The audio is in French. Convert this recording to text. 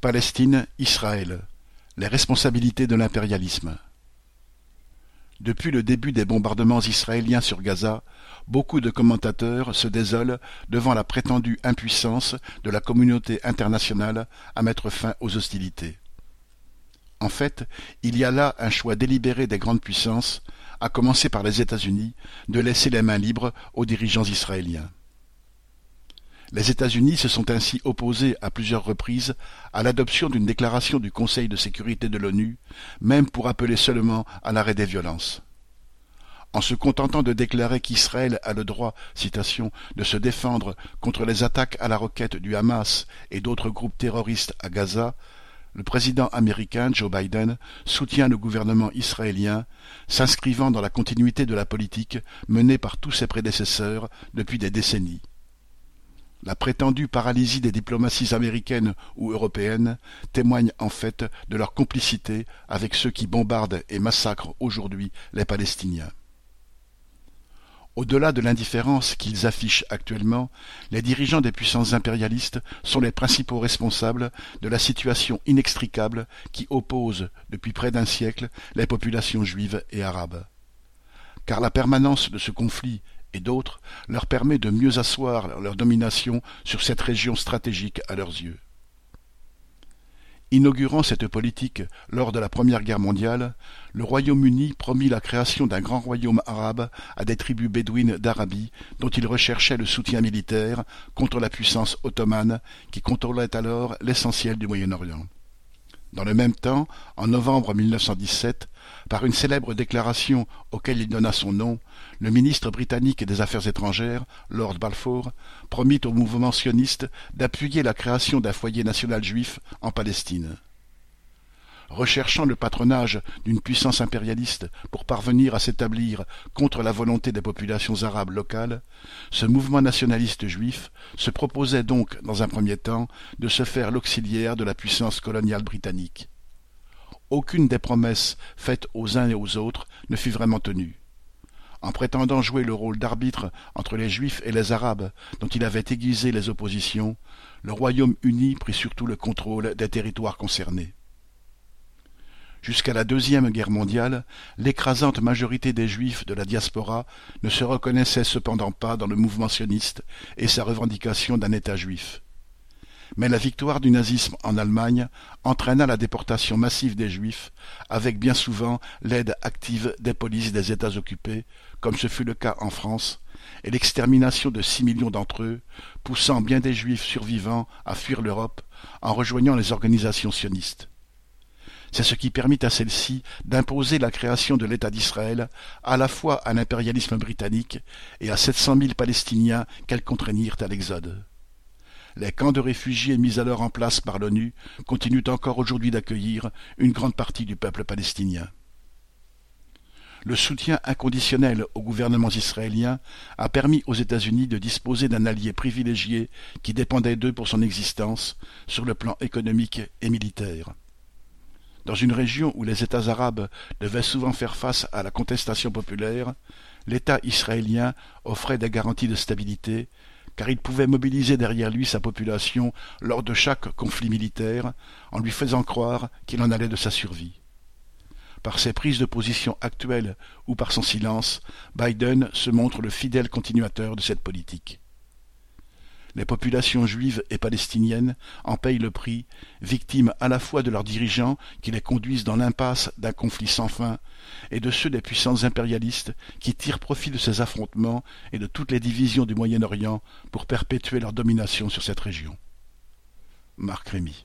Palestine, Israël: les responsabilités de l'impérialisme. Depuis le début des bombardements israéliens sur Gaza, beaucoup de commentateurs se désolent devant la prétendue impuissance de la communauté internationale à mettre fin aux hostilités. En fait, il y a là un choix délibéré des grandes puissances, à commencer par les États-Unis, de laisser les mains libres aux dirigeants israéliens. Les États-Unis se sont ainsi opposés à plusieurs reprises à l'adoption d'une déclaration du Conseil de sécurité de l'ONU, même pour appeler seulement à l'arrêt des violences. En se contentant de déclarer qu'Israël a le droit, citation, de se défendre contre les attaques à la roquette du Hamas et d'autres groupes terroristes à Gaza, le président américain Joe Biden soutient le gouvernement israélien, s'inscrivant dans la continuité de la politique menée par tous ses prédécesseurs depuis des décennies. La prétendue paralysie des diplomaties américaines ou européennes témoigne en fait de leur complicité avec ceux qui bombardent et massacrent aujourd'hui les Palestiniens. Au-delà de l'indifférence qu'ils affichent actuellement, les dirigeants des puissances impérialistes sont les principaux responsables de la situation inextricable qui oppose, depuis près d'un siècle, les populations juives et arabes. Car la permanence de ce conflit et d'autres leur permet de mieux asseoir leur domination sur cette région stratégique à leurs yeux. Inaugurant cette politique lors de la Première Guerre mondiale, le Royaume-Uni promit la création d'un grand royaume arabe à des tribus bédouines d'Arabie dont il recherchait le soutien militaire contre la puissance ottomane qui contrôlait alors l'essentiel du Moyen-Orient. Dans le même temps, en novembre 1917, par une célèbre déclaration auquel il donna son nom, le ministre britannique des Affaires étrangères, Lord Balfour, promit au mouvement sioniste d'appuyer la création d'un foyer national juif en Palestine. Recherchant le patronage d'une puissance impérialiste pour parvenir à s'établir contre la volonté des populations arabes locales, ce mouvement nationaliste juif se proposait donc, dans un premier temps, de se faire l'auxiliaire de la puissance coloniale britannique. Aucune des promesses faites aux uns et aux autres ne fut vraiment tenue. En prétendant jouer le rôle d'arbitre entre les Juifs et les Arabes, dont il avait aiguisé les oppositions, le Royaume-Uni prit surtout le contrôle des territoires concernés. Jusqu'à la Deuxième Guerre mondiale, l'écrasante majorité des Juifs de la diaspora ne se reconnaissait cependant pas dans le mouvement sioniste et sa revendication d'un État juif. Mais la victoire du nazisme en Allemagne entraîna la déportation massive des Juifs, avec bien souvent l'aide active des polices des États occupés, comme ce fut le cas en France, et l'extermination de six millions d'entre eux, poussant bien des Juifs survivants à fuir l'Europe en rejoignant les organisations sionistes. C'est ce qui permit à celle-ci d'imposer la création de l'État d'Israël à la fois à l'impérialisme britannique et à sept cent mille Palestiniens qu'elles contraignirent à l'exode. Les camps de réfugiés mis alors en place par l'ONU continuent encore aujourd'hui d'accueillir une grande partie du peuple palestinien. Le soutien inconditionnel au gouvernement israélien a permis aux États-Unis de disposer d'un allié privilégié qui dépendait d'eux pour son existence sur le plan économique et militaire. Dans une région où les États arabes devaient souvent faire face à la contestation populaire, l'État israélien offrait des garanties de stabilité, car il pouvait mobiliser derrière lui sa population lors de chaque conflit militaire, en lui faisant croire qu'il en allait de sa survie. Par ses prises de position actuelles ou par son silence, Biden se montre le fidèle continuateur de cette politique. Les populations juives et palestiniennes en payent le prix, victimes à la fois de leurs dirigeants qui les conduisent dans l'impasse d'un conflit sans fin, et de ceux des puissances impérialistes qui tirent profit de ces affrontements et de toutes les divisions du Moyen-Orient pour perpétuer leur domination sur cette région. Marc Rémy